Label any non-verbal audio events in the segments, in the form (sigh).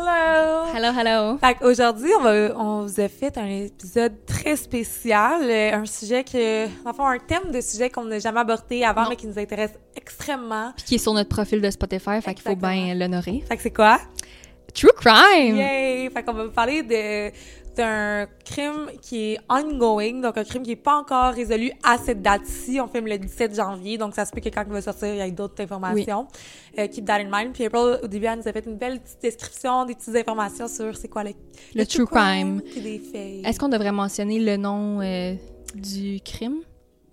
Hello! Hello, hello. Fait aujourd'hui, on, va, on vous a fait un épisode très spécial, euh, un sujet que, enfin, un thème de sujet qu'on n'a jamais abordé avant, Non. mais qui nous intéresse extrêmement. Puis qui est sur notre profil de Spotify, fait qu'il faut bien l'honorer. Fait que c'est quoi? True crime! Yay! Fait qu'on va vous parler de d'un crime qui est ongoing, donc un crime qui est pas encore résolu à cette date-ci. On filme le 17 janvier, donc ça se peut que quand il va sortir, il y ait d'autres informations. Euh, keep that in mind. Puis April, au début, elle nous a fait une belle petite description, des petites informations sur c'est quoi le, Le true crime. puis des faits. Est-ce qu'on devrait mentionner le nom euh, du crime?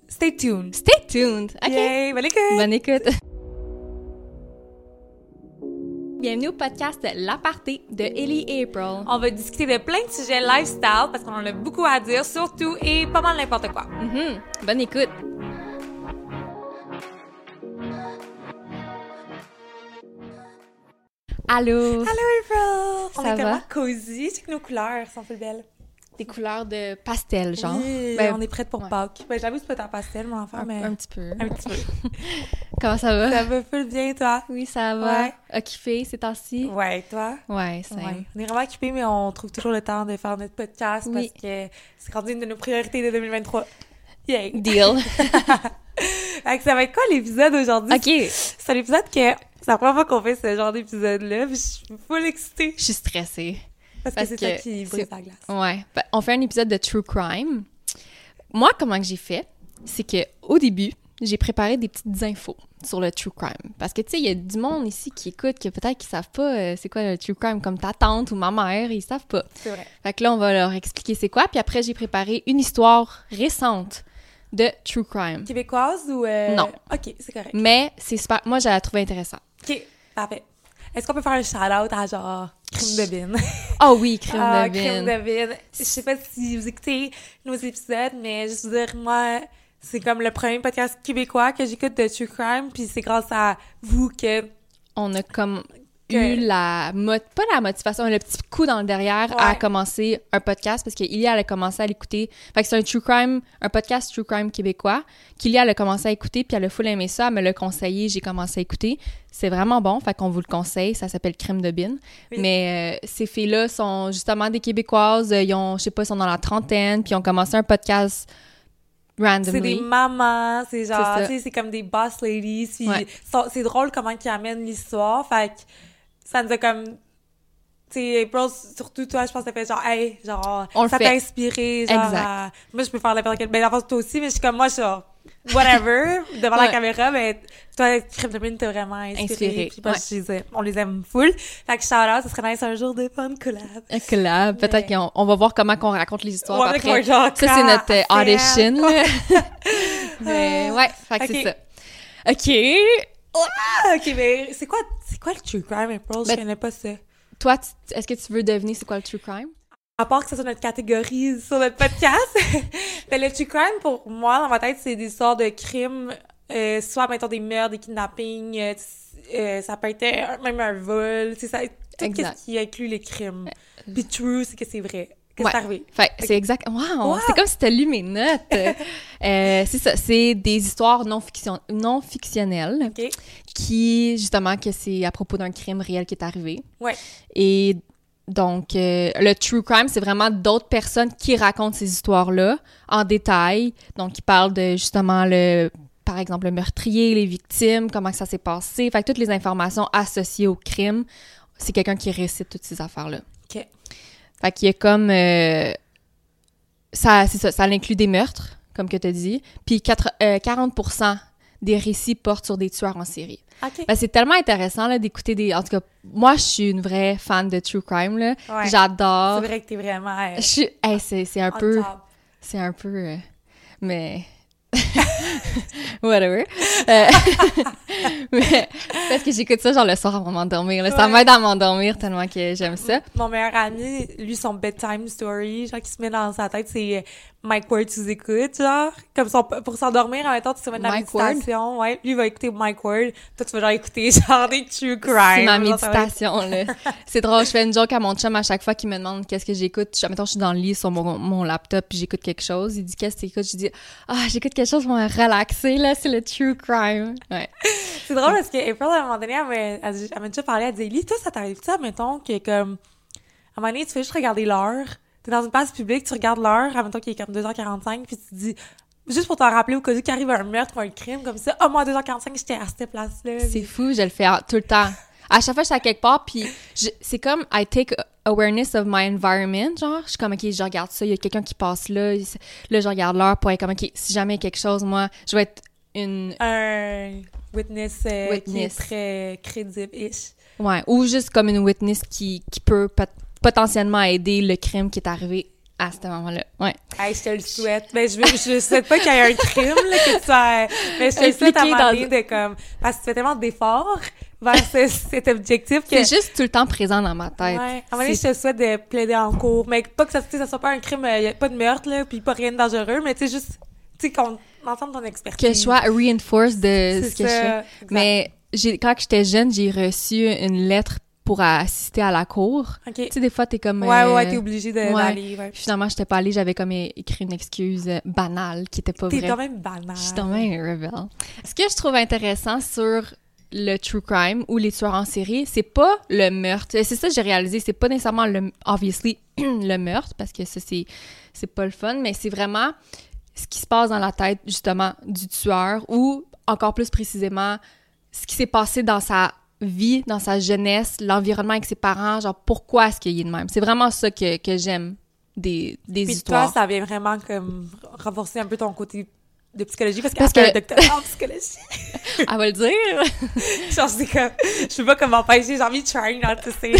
Stay tuned! Stay tuned! OK. Yay! Bonne écoute! Bonne écoute. Bienvenue au podcast L'Aparté de Ellie et April. On va discuter de plein de sujets lifestyle parce qu'on en a beaucoup à dire, surtout et pas mal n'importe quoi. Mhm. Bonne écoute. Allô? Hello April! On Ça est tellement va? cosy, c'est que nos couleurs sont plus belles. Des couleurs de pastel, genre. Oui, Ben, on est prête pour ouais. Pâques. Ben, j'avoue, c'est pas ta pastel, mon enfant, un, mais un petit peu. un petit peu. (laughs) Comment ça va? Ça va full bien, toi? Oui, ça va. Ouais. Occupé ces temps-ci? Ouais, toi? Ouais, c'est Ouais. On est vraiment occupés, mais on trouve toujours le temps de faire notre podcast Oui. parce que c'est rendu une de nos priorités de 2023. Yay! Deal. (laughs) (laughs) Fait que ça va être quoi l'épisode aujourd'hui? OK. C'est un épisode que c'est la première fois qu'on fait ce genre d'épisode-là, je suis full excitée. Je suis stressée. Parce, Parce que c'est toi que qui brise la glace. Ouais. On fait un épisode de True Crime. Moi, comment que j'ai fait, c'est que au début, j'ai préparé des petites infos sur le True Crime. Parce que, tu sais, il y a du monde ici qui écoute, que peut-être qu'ils savent pas euh, c'est quoi le True Crime, comme ta tante ou ma mère, ils savent pas. C'est vrai. Fait que là, on va leur expliquer c'est quoi. Puis après, j'ai préparé une histoire récente de True Crime. Québécoise ou... euh, Non. OK, c'est correct. Mais c'est super... Moi, j'ai trouvé intéressant. OK, parfait. Est-ce qu'on peut faire un shout-out à genre Crime de Bin? Oh (laughs) oui, Crime Ah, de Crime Bin. de Bin. Je sais pas si vous écoutez nos épisodes, mais juste vous dire, moi, c'est comme le premier podcast québécois que j'écoute de True Crime, puis c'est grâce à vous que... on a comme eu la mo- pas la motivation, le petit coup dans le derrière à commencer un podcast parce qu'Ilia elle a commencé à l'écouter. Fait que c'est un true crime, un podcast true crime québécois qu'Ilia elle a commencé à écouter puis elle a full aimé ça, elle me l'a conseillé, j'ai commencé à écouter. C'est vraiment bon, fait qu'on vous le conseille, ça s'appelle Crime de Bin. Oui. Mais euh, ces filles-là sont justement des québécoises, euh, ils ont je sais pas, ils sont dans la trentaine puis ils ont commencé un podcast randomly. C'est des mamans, c'est genre, C'est ça. tu sais, c'est comme des boss ladies, Ouais. c'est drôle comment ils amènent l'histoire, fait que ça nous a comme... Sais, April, surtout toi, je pense que ça fait genre, hey, genre, On ça t'a inspiré, genre, moi, je peux faire n'importe enfance, toi aussi, mais je suis comme, moi, je suis genre, whatever, (laughs) devant la caméra, mais toi, t'as vraiment inspiré, Inspiré, puis moi, ouais. je les aime- on les aime full. Fait que shout-out, ce serait nice un jour de une collab. Un collab. Peut-être qu'on on va voir comment qu'on raconte les histoires Ouais, après. genre, Ça, c'est notre euh, audition. là. (laughs) Mais ouais, fait que (laughs) Ok. c'est ça. OK. Ah, ok, mais c'est quoi, c'est quoi le true crime, April? Je Ben- connais pas ça? Toi, est-ce que tu veux deviner c'est quoi le true crime? À part que ça soit notre catégorie sur notre podcast, (laughs) ben, le true crime, pour moi, dans ma tête, c'est des histoires de crimes, euh, soit, mettons, des meurtres, des kidnappings, euh, euh, ça peut être même un vol, c'est ça, tout Exact. ce qui inclut les crimes. Puis true, c'est que c'est vrai. Que Ouais. c'est arrivé? Fait c'est exact. Wow! Wow! C'est comme si t'as lu mes notes. (laughs) Euh, c'est ça. C'est des histoires non, fiction... non fictionnelles OK? qui, justement, que c'est à propos d'un crime réel qui est arrivé. Ouais. Et donc, euh, le true crime, c'est vraiment d'autres personnes qui racontent ces histoires-là en détail. Donc, ils parlent de, justement, le par exemple, le meurtrier, les victimes, comment que ça s'est passé. Fait que toutes les informations associées au crime, c'est quelqu'un qui récite toutes ces affaires-là. OK. Fait qu'il y a comme... euh, ça, c'est ça, ça inclut des meurtres, comme que tu as dit. Puis quatre- euh, 40 des récits portent sur des tueurs en série. OK. Ben, c'est tellement intéressant là, d'écouter des... En tout cas, moi, je suis une vraie fan de True Crime. Là. Ouais. J'adore. C'est vrai que t'es vraiment euh, Je suis... hey, c'est, c'est un on peu... top. C'est un peu... mais... (laughs) (laughs) Whatever. Euh, (laughs) mais, parce que j'écoute ça genre le soir avant de m'endormir. là. Ça Ouais. m'aide à m'endormir tellement que j'aime ça. Mon meilleur ami, lui, son bedtime story, genre, qui se met dans sa tête, c'est Mike Ward sous écoute, genre. Comme son, pour s'endormir, en même temps, tu te mets de la Mike Ward? méditation. Ouais. Lui, il va écouter Mike Ward. Toi, tu vas genre écouter (laughs) genre des true crime. C'est ma méditation, là. C'est drôle, je fais une joke à mon chum à chaque fois qu'il me demande qu'est-ce que j'écoute. Mettons, je suis dans le lit sur mon, mon laptop puis j'écoute quelque chose. Il dit qu'est-ce que t'écoutes? Je dis, ah, j'écoute quelque chose relaxer, là, c'est le true crime. Ouais. C'est drôle parce que April, à un moment donné, elle m'a, déjà parlé, elle dit, Lee, toi, ça t'arrive ça, mettons, que comme, à un moment donné, tu fais juste regarder l'heure. T'es dans une place publique, tu regardes l'heure, admettons qu'il est comme 2h45, puis tu te dis, juste pour t'en rappeler au cas où qu'il arrive un meurtre ou un crime comme ça, oh, moi, à 2h45, j'étais à cette place-là. C'est fou, je le fais en- tout le temps. À chaque fois, je suis à quelque part, puis c'est comme I take awareness of my environment, genre. Je suis comme, OK, je regarde ça, il y a quelqu'un qui passe là. Là, je regarde l'heure pour être comme, OK, si jamais il y a quelque chose, moi, je vais être une... Un witness, euh, Witness. qui est très crédible-ish. Ouais, ou juste comme une witness qui, qui peut pot- potentiellement aider le crime qui est arrivé à ce moment-là. Ouais. Hey, je te le souhaite. Ben, je, je souhaite pas qu'il y ait un crime, là, que tu sois, mais je te le souhaite à un moment donné de comme, parce que tu fais tellement d'efforts vers ce- cet objectif que. C'est juste tout le temps présent dans ma tête. Ouais. À un moment donné, je te souhaite de plaider en cours. Mais pas que ça, ça soit pas un crime, euh, pas de meurtre, là, puis pas rien de dangereux, mais tu sais, juste, tu sais, qu'on entende ton expertise. Que je sois reinforce de ce que je fais. exact. Mais quand j'étais jeune, j'ai reçu une lettre pour assister à la cour. OK. Tu sais, des fois, t'es comme... Ouais, euh, ouais, t'es obligé de- ouais. d'aller, ouais. Puis finalement, j'étais pas allée, j'avais comme écrit une excuse euh, banale qui était pas T'es vraie. quand même banal. Je suis quand même rebelle. Ce que je trouve intéressant sur le true crime ou les tueurs en série, c'est pas le meurtre. C'est ça que j'ai réalisé, c'est pas nécessairement le obviously (clears throat) le meurtre parce que ça c'est c'est pas le fun, mais c'est vraiment ce qui se passe dans la tête justement du tueur ou encore plus précisément ce qui s'est passé dans sa vie, dans sa jeunesse, l'environnement avec ses parents, genre pourquoi est-ce qu'il est de même? C'est vraiment ça que, que j'aime des, des Puis histoires. toi, ça vient vraiment comme renforcer un peu ton côté de psychologie parce, Parce qu'elle a que- un doctorat en psychologie. (laughs) Elle va le dire. (laughs) Genre, c'est comme, je sais pas comment m'empêcher, j'ai envie de trying not to say.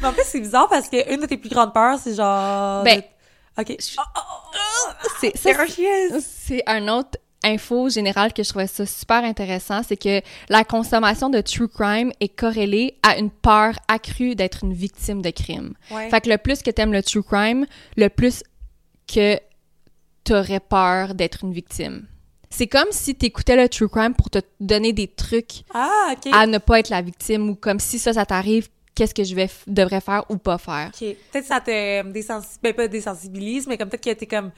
Mais en plus, c'est bizarre parce que une de tes plus grandes peurs, c'est genre. Ben, de- Ok. Oh, oh, oh, C'est ça, un autre info générale que je trouvais ça super intéressant, c'est que la consommation de true crime est corrélée à une peur accrue d'être une victime de crime. Ouais. Fait que le plus que t'aimes le true crime, le plus que t'aurais peur d'être une victime. C'est comme si t'écoutais le true crime pour te donner des trucs Ah, à ne pas être la victime ou comme si ça, ça t'arrive, qu'est-ce que je vais devrais faire ou pas faire? Ok. Peut-être que ça te désensibilise, ben pas désensibilise, mais comme peut-être que t'es comme,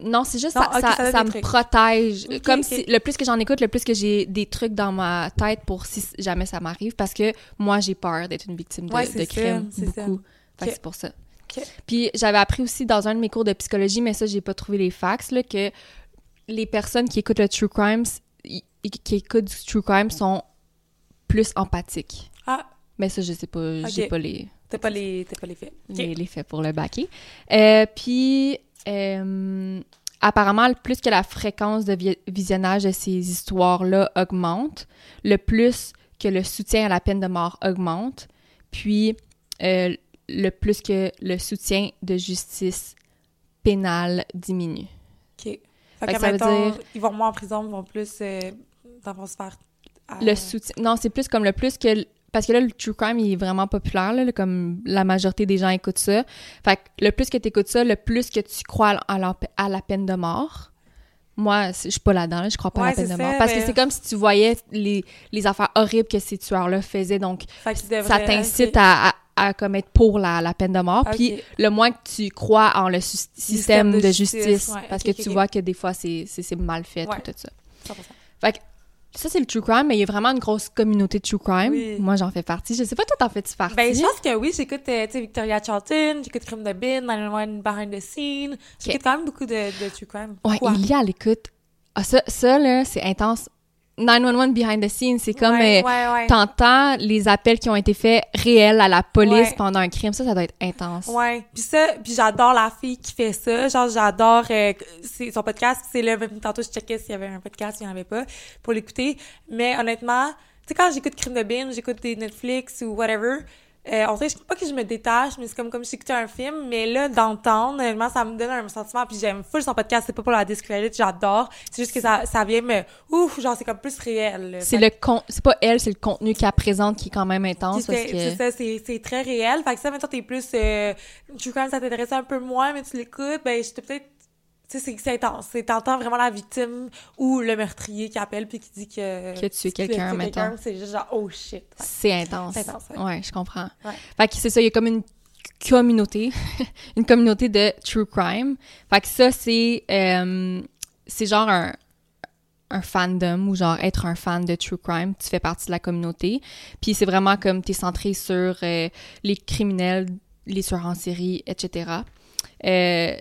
Non, c'est juste Non, ça, me trucs. protège. Comme si le plus que j'en écoute, le plus que j'ai des trucs dans ma tête pour si jamais ça m'arrive parce que moi j'ai peur d'être une victime de, Ouais, de crime beaucoup. C'est pour ça. Puis j'avais appris aussi dans un de mes cours de psychologie, mais ça j'ai pas trouvé les facts là, que les personnes qui écoutent le true crime, qui écoutent du true crime sont plus empathiques. ah, Mais ça je sais pas, j'ai Ok. pas les t'as pas les, pas les faits. Ok. les, les faits pour le baquer. Euh, puis, euh, apparemment, plus que la fréquence de vi- visionnage de ces histoires-là augmente, le plus que le soutien à la peine de mort augmente, puis euh, le plus que le soutien de justice pénale diminue. Ok. Fait Fait que, que ça veut dire- ils vont moins en prison, ils vont plus, euh, vont se faire. Le soutien... Non, c'est plus comme le plus que... Parce que là, le true crime, il est vraiment populaire, là, comme la majorité des gens écoutent ça. Fait que le plus que tu écoutes ça, le plus que tu crois à la, à la peine de mort. Moi, je suis pas là-dedans, là, je crois pas à la peine de ça, mort. Parce mais- que c'est comme si tu voyais les, les affaires horribles que ces tueurs-là faisaient. Donc, ça t'incite à, à comme être pour la, la peine de mort. Puis le moins que tu crois en le système, de de justice, justice, ouais, parce que tu vois que des fois, c'est mal fait, Ouais. tout, tout ça. 100%. Fait que ça, c'est le true crime, mais il y a vraiment une grosse communauté de true crime. Oui. Moi, j'en fais partie. Je sais pas, toi, t'en fais-tu partie? Ben, je pense que oui, j'écoute, euh, tu sais, Victoria Charlton, j'écoute Crime de Bin, 911 Behind the Scene. J'écoute quand même beaucoup de, de true crime. Ouais, Quoi? il y a à l'écoute. Ah, ça, ça, là, c'est intense. 911 behind the scenes, c'est comme Ouais, euh, ouais, ouais. t'entends les appels qui ont été faits réels à la police pendant un crime. Ça, ça doit être intense. Ouais, puis ça, puis j'adore la fille qui fait ça. Genre, j'adore euh, son podcast. C'est là, même tantôt, je checkais s'il y avait un podcast, il n'y en avait pas, pour l'écouter. Mais honnêtement, tu sais, quand j'écoute Crime de Bin, j'écoute des Netflix ou whatever, Euh, on dirait, je pas que je me détache, mais c'est comme, comme si j'écoutais un film, mais là, d'entendre, honnêtement, ça me donne un sentiment, puis j'aime full son podcast, c'est pas pour la discrédit, j'adore, c'est juste que ça, ça vient me, ouf, genre, c'est comme plus réel. C'est le con... c'est pas elle, c'est le contenu qu'elle présente qui est quand même intense c'est que ça, c'est très réel. Fait que ça, maintenant, t'es plus... Euh, true crime, ça t'intéresse un peu moins, mais tu l'écoutes, ben, je te peut-être... Tu sais, c'est- intense. C'est- T'entends vraiment la victime ou le meurtrier qui appelle puis qui dit que... Que tu es que quelqu'un, mettons. C'est juste genre, oh shit. Ouais. c'est intense. C'est intense, ouais. ouais, je comprends. Ouais. Fait que c'est ça, il y a comme une communauté, (laughs) une communauté de true crime. Fait que ça, c'est euh, c'est genre un, un fandom ou genre être un fan de true crime, tu fais partie de la communauté. Puis c'est vraiment comme t'es centré sur euh, les criminels, les tueurs en série, etc. Euh,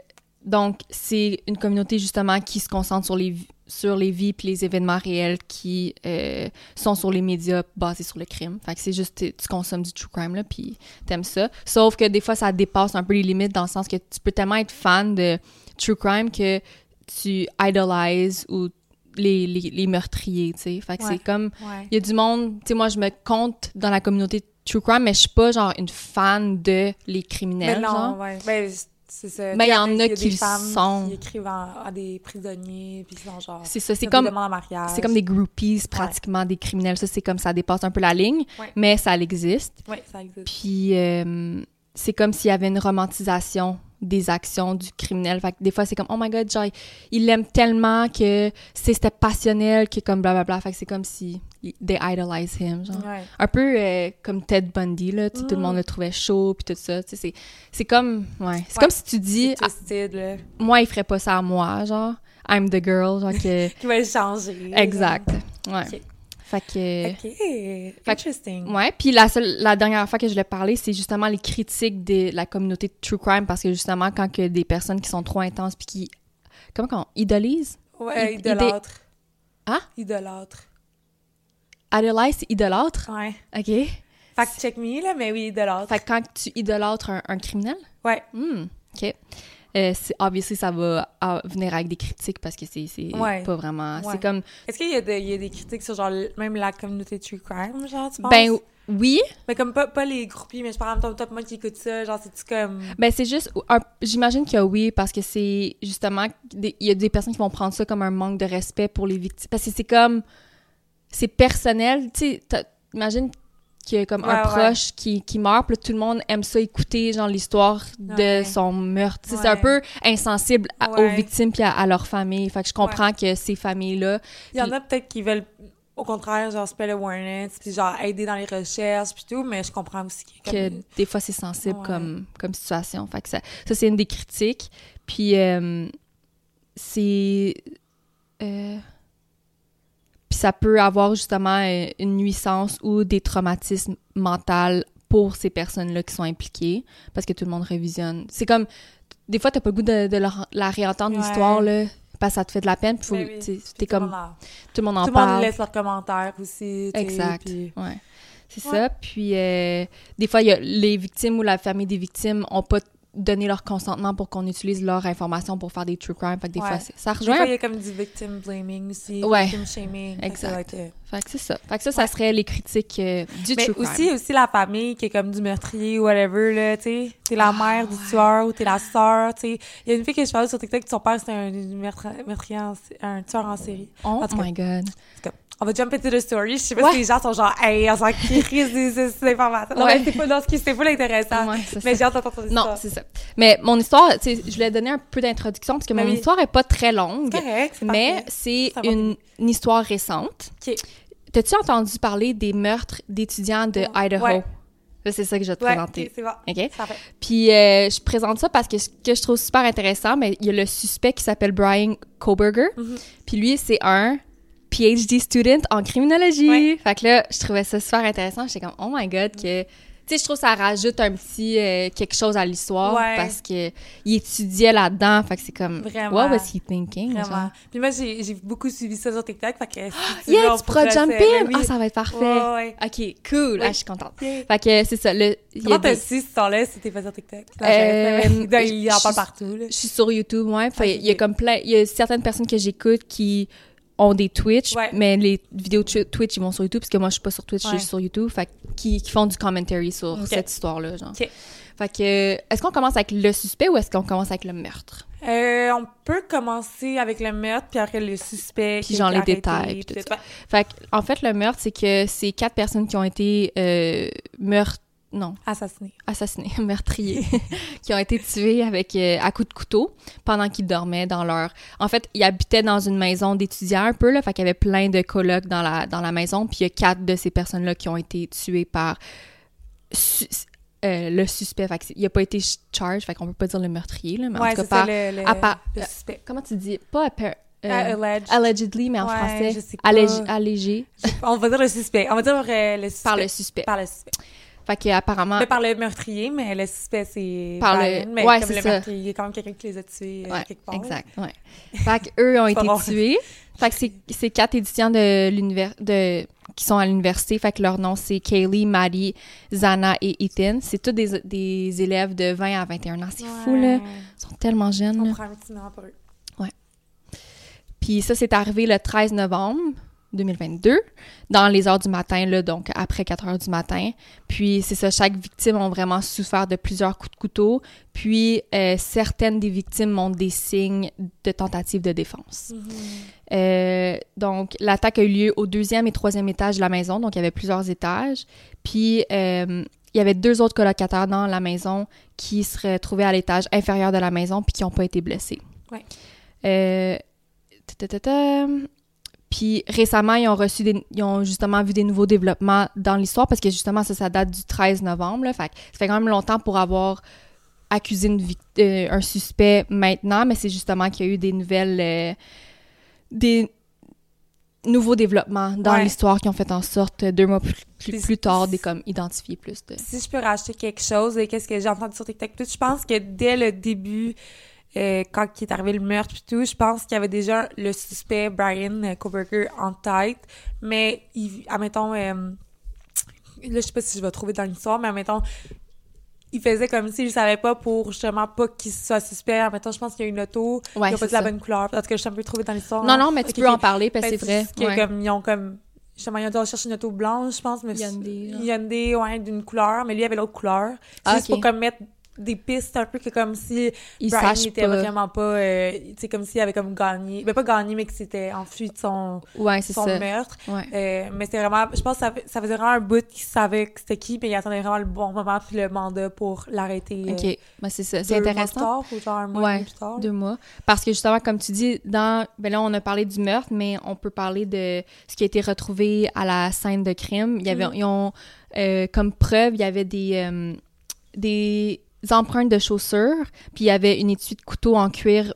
donc c'est une communauté justement qui se concentre sur les sur les vies puis les événements réels qui euh, sont sur les médias basés sur le crime. Fait que c'est juste tu consommes du true crime là puis t'aimes ça. Sauf que des fois ça dépasse un peu les limites dans le sens que tu peux tellement être fan de true crime que tu idolises ou les, les, les meurtriers, tu sais. Fait que Ouais. c'est comme Ouais. il y a du monde, tu sais moi je me compte dans la communauté true crime mais je suis pas genre une fan de les Mais criminels non, genre. ouais. Ben, c'est ça. Ben, il y en a qui le sont. qui écrivent en- à des prisonniers, puis qui sont genre... C'est ça, c'est comme c'est comme des groupies pratiquement des criminels, ça c'est comme ça dépasse un peu la ligne, Ouais. mais ça existe. Ouais, ça existe. Puis euh, c'est comme s'il y avait une romantisation des actions du criminel. Fait que des fois, c'est comme, oh my god, genre, il l'aime tellement que c'est- c'était passionnel, que comme blablabla. Fait que c'est comme si they idolize him, genre. Ouais. Un peu euh, comme Ted Bundy, là. Tout le Mm. monde le trouvait chaud, puis tout ça. C'est, c'est comme, ouais. C'est Ouais. comme si tu dis, là. ah, moi, il ferait pas ça à moi, genre. I'm the girl, genre que. (laughs) Qui va le changer. exact. Ouais. Ok. Fait que. OK. Interesting. Ouais, puis la seule, la dernière fois que je l'ai parlé, c'est justement les critiques de la communauté de true crime parce que justement quand que des personnes qui sont trop intenses puis qui comment qu'on idolisent, Ouais, Id- idolâtre. Hein? Idolâtre. Idolize, c'est idolâtre. Ouais. OK. Fact check me, là, mais oui, idolâtre. Fait que quand tu idolâtres un, un criminel, Ouais. hmm, OK. Euh, obviously ça va venir avec des critiques parce que c'est Ouais. pas vraiment Ouais. c'est comme Est-ce qu'il y, y a des critiques sur, genre, même la communauté true crime, genre, tu penses? ben oui, Mais comme pas, pas les groupies, mais je parle en même temps, toi, moi qui écoute ça, genre, c'est-tu comme... Ben c'est juste, j'imagine que oui, parce que c'est justement, il y a des personnes qui vont prendre ça comme un manque de respect pour les victimes. Parce que c'est comme, c'est personnel, tu sais, imagine qu'il y a comme un Ouais, proche qui, qui meurt, puis là, tout le monde aime ça écouter, genre, l'histoire de Ouais. son meurtre. C'est un peu insensible à- aux victimes puis à, à leur famille. Fait que je comprends que ces familles-là, Il y en a peut-être qui veulent, au contraire, genre, spell awareness, puis genre, aider dans les recherches, puis tout, mais je comprends aussi qu'il y a que comme... des fois c'est sensible comme, comme situation. Fait que ça, ça c'est une des critiques. Puis euh, c'est. euh, puis ça peut avoir justement euh, une nuisance ou des traumatismes mentaux pour ces personnes-là qui sont impliquées parce que tout le monde révisionne. C'est comme. Des fois, t'as pas le goût de, de leur- la réentendre, Ouais. l'histoire, là, parce que ça te fait de la peine. Puis faut, Ben oui. t'es tout le comme. monde en- Tout le monde en Tout le monde parle. laisse leurs commentaires aussi, Exact. puis- Ouais. C'est Ouais. ça. Puis, euh, des fois, y a les victimes ou la famille des victimes ont pas donné leur consentement pour qu'on utilise leur information pour faire des true crime. Fait que des Ouais. fois, ça Des rejoint. fois, il y a comme du victim blaming aussi, Ouais. victim shaming. Fait que Exact. être, euh, Fait que c'est ça. Fait que ça, ça serait les critiques euh, du Mais true crime. aussi, aussi la famille qui est comme du meurtrier ou whatever, là, tu sais. T'es la mère du tueur ou t'es la sœur, tu sais. Il y a une fille que je parlais sur TikTok, son père, c'était un meurtrier, en un tueur en série. Oh my god. On va jump into the story. Je sais pas Ouais. si les gens sont genre, hey, on s'en crise des des- informations. Non, Ouais. mais c'est pas dans ce qui, c'est pas intéressant. Ouais, Mais j'ai hâte d'entendre ton Non, c'est ça. Mais mon histoire, tu sais, je voulais donner un peu d'introduction parce que Ben mon oui. histoire est pas très longue, correct, mais c'est une, une histoire récente. OK. T'as-tu entendu parler des meurtres d'étudiants de Idaho? C'est ça que je vais te Ouais, présenter. ok, c'est bon. OK? Puis euh, je présente ça parce que ce que je trouve super intéressant, mais il y a le suspect qui s'appelle Brian Koberger. Mhm. Puis lui, c'est un PhD student en criminologie. Ouais. Fait que là, je trouvais ça super intéressant. J'étais comme, oh my god, que. Tu sais, je trouve que ça rajoute un petit euh, quelque chose à l'histoire Ouais. parce que il étudiait là-dedans. Fait que c'est comme, Vraiment. what was he thinking? Vraiment. genre? Puis moi, j'ai beaucoup suivi ça sur TikTok. Fait que si tu Yeah, tu pourras ben in! oui. Ah, ça va être parfait. Ouais, ouais. OK, cool. Ah, je suis contente. Yeah. Fait que c'est ça. Le, Comment t'as su ce temps-là si t'es pas sur TikTok? Euh, Euh, (laughs) il en parle partout, là. Je suis sur YouTube, ouais. Il y a comme plein, il y a certaines personnes que j'écoute qui ont des Twitch, Ouais. mais les vidéos Twitch, ils vont sur YouTube, parce que moi, je suis pas sur Twitch, je suis sur YouTube, fait qui, qui font du commentary sur cette histoire-là, genre. Fait que, est-ce qu'on commence avec le suspect ou est-ce qu'on commence avec le meurtre? Euh, on peut commencer avec le meurtre, puis après le suspect. Puis genre les arrêté, détails, puis tout. Fait que, en fait, le meurtre, c'est que c'est quatre personnes qui ont été euh, meurtres, non, Assassiné. assassinés, (laughs) meurtriers, (laughs) qui ont été tués avec euh, à coups de couteau pendant qu'ils dormaient dans leur. En fait, ils habitaient dans une maison d'étudiants un peu là, fait qu'il y avait plein de colocs dans la dans la maison, puis il y a quatre de ces personnes-là qui ont été tuées par su- euh, le suspect. Fait il a pas été charged, fait qu'on peut pas dire le meurtrier là, mais ouais, en tout cas ça, par. le, euh, suspect. Comment tu dis? Pas appar- euh, alleged. allegedly, mais en Ouais, français, je sais pas. allég- allégé On va dire le suspect. On va dire euh, le suspect. par le suspect. Par le suspect. Fait que apparemment, Pas par le meurtrier, mais le suspect, c'est Par le- mais ouais, comme c'est le ça. meurtrier, il y a quand même quelqu'un qui les a tués euh, Ouais, quelque part. exact, ouais. (laughs) Fait qu'eux ont été tués. Fait que c'est- quatre étudiants de l'univers de qui sont à l'université. Fait que leur nom, c'est Kaylee, Maddie, Zana et Ethan. C'est tous des, des élèves de 20 à 21 ans. C'est fou, là. Ouais. Ils sont tellement jeunes, On là. prend un petit moment pour eux. Puis ça, c'est arrivé le 13 novembre 2022, dans les heures du matin, là, donc après 4 heures du matin. Puis c'est ça, chaque victime a vraiment souffert de plusieurs coups de couteau. Puis euh, certaines des victimes montrent des signes de tentative de défense. Euh, donc, l'attaque a eu lieu au deuxième et troisième étage de la maison, donc il y avait plusieurs étages. Puis, euh, il y avait deux autres colocataires dans la maison qui se trouvaient à l'étage inférieur de la maison puis qui n'ont pas été blessés. Ouais. Puis récemment, ils ont reçu des, ils ont justement vu des nouveaux développements dans l'histoire parce que justement, ça, ça date du 13 novembre. Là, fait ça fait quand même longtemps pour avoir accusé une euh, un suspect maintenant, mais c'est justement qu'il y a eu des nouvelles, euh, des nouveaux développements dans Ouais. l'histoire qui ont fait en sorte, euh, deux mois plus, plus, tard, des comme identifier plus de. Si je peux rajouter quelque chose, et qu'est-ce que j'ai entendu sur TikTok, je pense que dès le début, euh, quand il est arrivé le meurtre et tout, je pense qu'il y avait déjà le suspect Brian euh, Koberger en tête, mais il, admettons, euh, là, je sais pas si je vais trouver dans l'histoire, mais admettons, il faisait comme s'il savait pas pour justement pas qu'il soit suspect. Admettons, je pense qu'il y a une auto, Ouais, il a pas dit la bonne couleur. Parce que je suis un peu trouvé dans l'histoire. Non, non, mais tu peux en parler parce que Ben, c'est vrai. ouais. comme, ils ont comme. Justement, ils ont dû chercher une auto blanche, je pense, mais. Hyundai. Hyundai, ouais, d'une couleur, mais lui avait l'autre couleur. Ah, juste ok. pour comme mettre des pistes un peu que comme si Ils Brian sachent était pas. vraiment pas. euh, tu sais, comme s'il avait comme gagné. Ben, pas gagné, mais que c'était enfui de son, Ouais, son ça. meurtre. Ouais. Euh, mais c'était vraiment. Je pense que ça, ça faisait vraiment un bout qu'il savait que c'était qui, mais il attendait vraiment le bon moment puis le mandat pour l'arrêter. euh, OK. Ben, c'est ça. C'est mois intéressant. plus tard, ou genre un mois Ouais, plus tard. Deux mois. Parce que justement, comme tu dis, dans. Ben là, on a parlé du meurtre, mais on peut parler de ce qui a été retrouvé à la scène de crime. Il y avait, Mhm. ils ont, euh, comme preuve, il y avait des, euh, des empreintes de chaussures, puis il y avait une étui de couteau en cuir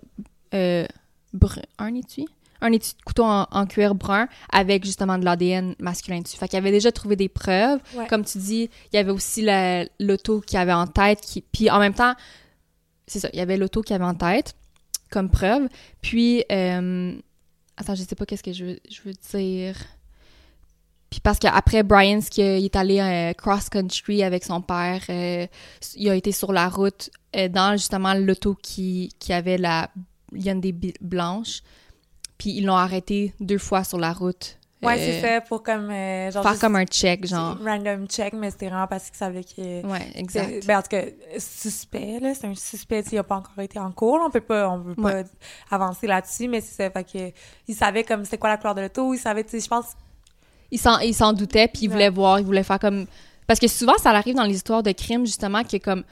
euh, brun. Un étui? Un étui de couteau en, en cuir brun avec justement de l'ADN masculin dessus. Fait qu'il avait déjà trouvé des preuves. Ouais. Comme tu dis, il y avait aussi la- l'auto qu'il avait en tête, qui, puis en même temps, c'est ça, il y avait l'auto qu'il avait en tête comme preuve. Puis, euh, attends, je sais pas qu'est-ce que je veux, je veux dire. Puis parce qu'après Brian, ce qu'il est allé euh, cross-country avec son père, euh, il a été sur la route euh, dans justement l'auto qui, qui avait la Hyundai blanche. Puis ils l'ont arrêté deux fois sur la route. Ouais, euh, c'est fait pour comme. genre Faire comme un check, genre. Random check, mais c'était vraiment parce qu'il savait que. Ouais, exact. Ben, en tout cas, suspect, là. C'est un suspect, il n'a pas encore été en cours. On peut pas, on peut pas avancer là-dessus, mais c'est ça. Fait que, il savait comme c'était quoi la couleur de l'auto, il savait, tu sais, je pense. Il s'en, il s'en doutait, puis il Ouais. voulait voir, il voulait faire comme... Parce que souvent, ça arrive dans les histoires de crimes, justement, que comme...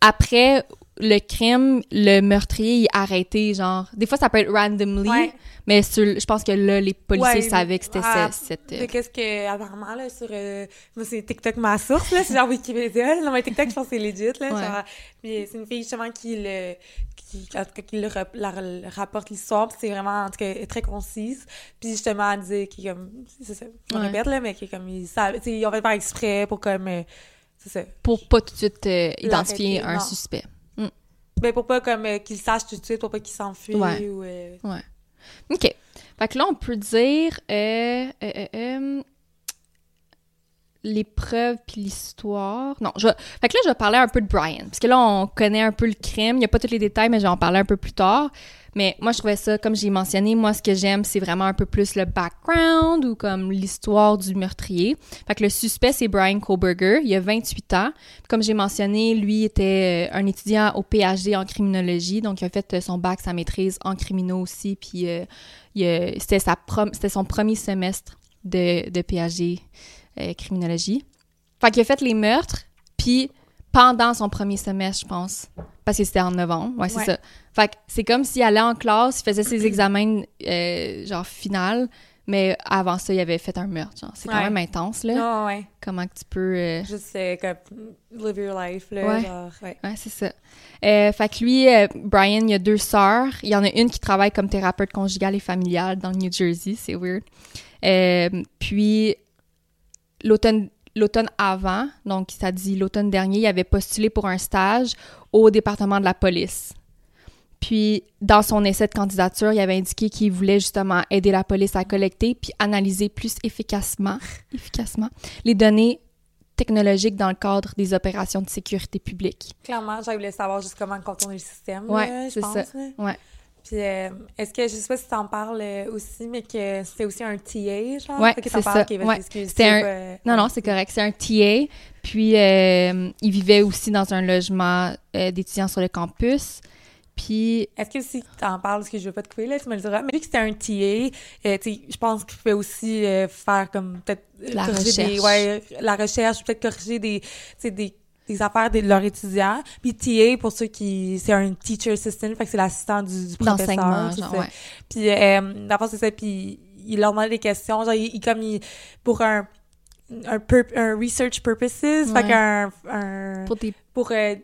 Après le crime, le meurtrier est arrêté, genre... Des fois, ça peut être randomly, Ouais. mais sur, je pense que là, les policiers Ouais, savaient que c'était ah, ce- cette... de Qu'est-ce que, apparemment, là, sur. euh, moi, c'est TikTok ma source, là. C'est genre Wikipédia. Non, mais TikTok, je pense que c'est legit, là. Ouais. Genre, puis c'est une fille, justement, qui le. Qui, en tout cas, qui le, rap- la- le rapporte l'histoire, c'est vraiment, en tout cas, très concise. Puis justement, elle disait qu'il est comme. C'est ça, Ouais. répète, là, mais qui est comme. Ils savent, ils ont fait par exprès pour comme. euh, c'est ça. Pour pas tout de suite euh, identifier un non. suspect. Ben, pour pas comme euh, qu'ils sachent tout de suite, pour pas qu'ils s'enfuient Ouais. ou. euh, OK. Fait que là, on peut dire... Euh, euh, euh, les preuves puis l'histoire. Non, je. Fait que là, je vais parler un peu de Brian. Parce que là, on connaît un peu le crime. Il n'y a pas tous les détails, mais je vais en parler un peu plus tard. Mais moi, je trouvais ça, comme j'ai mentionné, moi, ce que j'aime, c'est vraiment un peu plus le background ou comme l'histoire du meurtrier. Fait que le suspect, c'est Brian Koberger. Il a 28 ans. Comme j'ai mentionné, lui était euh, un étudiant au PhD en criminologie. Donc, il a fait euh, son bac, sa maîtrise en criminaux aussi. Puis, euh, c'était, son premier semestre de, de PhD euh, criminologie. Fait qu'il a fait les meurtres, puis pendant son premier semestre, je pense. Parce que c'était en novembre. Ouais, c'est ça. Fait que c'est comme s'il allait en classe, il faisait ses (clears throat) examens, euh, genre, final, mais avant ça, il avait fait un meurtre. Genre. C'est quand même intense, là. Ouais. Comment que tu peux... Euh... Juste, comme, live your life, là. Ouais, genre, ouais. ouais c'est ça. Euh, fait que lui, euh, Brian, il a deux sœurs. Il y en a une qui travaille comme thérapeute conjugale et familiale dans le New Jersey. C'est weird. Euh, puis, l'automne l'automne avant, donc ça dit l'automne dernier, il avait postulé pour un stage au département de la police. Puis, dans son essai de candidature, il avait indiqué qu'il voulait justement aider la police à collecter puis analyser plus efficacement, (laughs) efficacement les données technologiques dans le cadre des opérations de sécurité publique. Clairement, j'avais voulu savoir juste comment contourner le système. Ouais, c'est ça. Ouais. Puis, euh, est-ce que, je sais pas si tu en parles euh, aussi, mais que c'était aussi un TA, genre? Ouais, c'est ça. Ouais. C'était un... Euh, non, non, c'est correct. C'est un TA. Puis, il vivait aussi dans un logement d'étudiants sur le campus. Puis... Est-ce que si tu en parles, parce que je veux pas te couper, là, tu me le diras, mais vu que c'était un TA, je pense qu'il pouvait aussi faire comme peut-être... La recherche. Des, ouais, la recherche, peut-être corriger des, des des affaires de leurs étudiants. Puis TA, pour ceux qui... C'est un teacher assistant, fait que c'est l'assistant du, du professeur. Genre, ouais. Puis, euh, d'abord, c'est ça, puis il leur demandait des questions, genre, il, comme, il, pour un... Un, un research purposes, ouais. fait qu'un... Un, pour des... Pour, euh,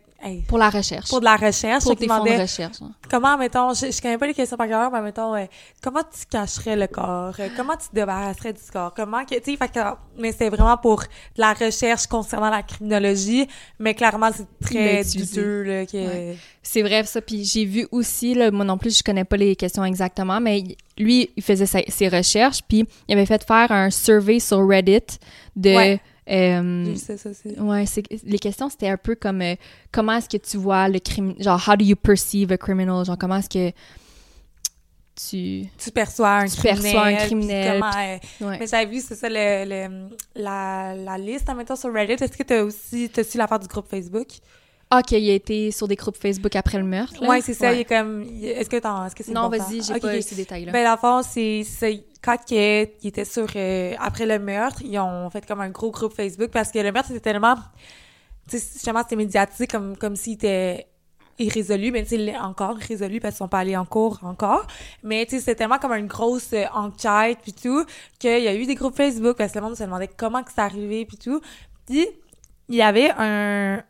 pour la recherche. Pour de la recherche. Pour des fonds de recherche. Comment, mettons, je, je connais pas les questions par cœur, mais mettons, euh, comment tu cacherais le corps? Euh, comment tu te débarrasserais du corps? Comment que, tu sais, fait que, mais c'est vraiment pour de la recherche concernant la criminologie, mais clairement, c'est très douteux, là, que... Ouais. C'est vrai, ça. Puis j'ai vu aussi, là, moi non plus, je connais pas les questions exactement, mais lui, il faisait ses recherches, puis il avait fait faire un survey sur Reddit de... Ouais euh, ça, ça, ouais, c'est les questions c'était un peu comme euh, comment est-ce que tu vois le crime genre how do you perceive a criminal? Genre comment est-ce que tu tu perçois un tu criminel, perçois un criminel comment, ouais. mais j'avais vu c'est ça le, le, la, la liste en mettant sur Reddit est-ce que tu as aussi t'as su l'affaire du groupe Facebook? Ah, qu'il a été sur des groupes Facebook après le meurtre. Oui, c'est ça. Il est comme. Est-ce que t'en. Est-ce que c'est Non, vas-y, j'ai okay. pas ces détails-là. Ben, la fond, c'est. Quand il était sur. Euh, après le meurtre, ils ont fait comme un gros groupe Facebook parce que le meurtre, c'était tellement. Tu sais, justement, c'était médiatique comme, comme s'il était irrésolu, mais tu sais, encore résolu parce qu'ils sont pas allés en cours encore. Mais tu sais, c'était tellement comme une grosse euh, enquête puis tout, qu'il y a eu des groupes Facebook parce que le monde se demandait comment que c'est arrivé puis tout. Puis, il y avait un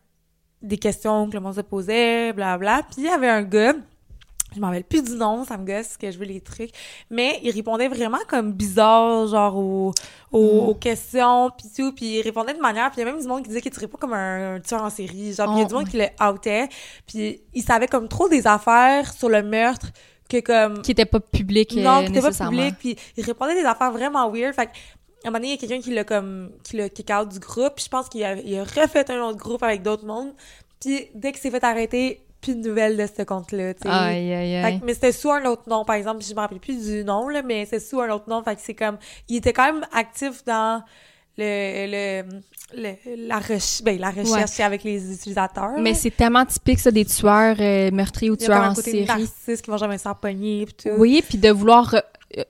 des questions que le monde se posait, bla bla. Puis il y avait un gars, je m'en rappelle plus du nom, ça me gosse que je veux les trucs, mais il répondait vraiment comme bizarre, genre aux, aux, mm. questions, puis tout, puis il répondait de manière, puis il y a même du monde qui disait qu'il tirait pas comme un, tueur en série, genre, il y a du oh, monde qui le outait, puis il savait comme trop des affaires sur le meurtre que comme... Qui était pas public, Non, qui était pas public, puis il répondait des affaires vraiment weird, fait un moment donné, il y a quelqu'un qui l'a comme qui l'a kick out du groupe, puis je pense qu'il a, il a refait un autre groupe avec d'autres mondes. Puis dès qu'il s'est fait arrêter, plus de nouvelles de ce compte-là, tu sais. Aïe, aïe, aïe. mais c'était sous un autre nom, par exemple, je me rappelle plus du nom, là, mais c'est sous un autre nom, fait que c'est comme, il était quand même actif dans le, le, le la, recherche ben, la recherche avec les utilisateurs. Mais c'est tellement typique, ça, des tueurs euh, meurtriers ou tueurs en série. Il qui vont jamais s'en pogner, pis tout. Oui, puis de vouloir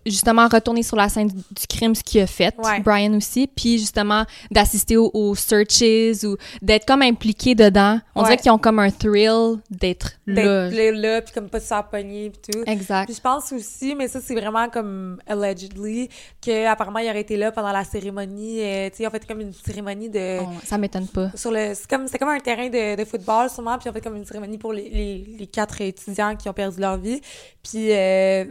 justement retourner sur la scène du crime, ce qu'il a fait, Brian aussi, puis justement d'assister aux, searches ou d'être comme impliqué dedans. On dirait qu'ils ont comme un thrill d'être là. D'être là, puis comme pas se faire pogner, puis tout. Exact. Puis je pense aussi, mais ça c'est vraiment comme allegedly, que apparemment il aurait été là pendant la cérémonie, euh, tu sais, en fait comme une cérémonie de... Oh, ça m'étonne pas. Sur le... C'est comme, comme un terrain de, de football sûrement, puis en fait comme une cérémonie pour les, les, les quatre étudiants qui ont perdu leur vie. Puis... Euh,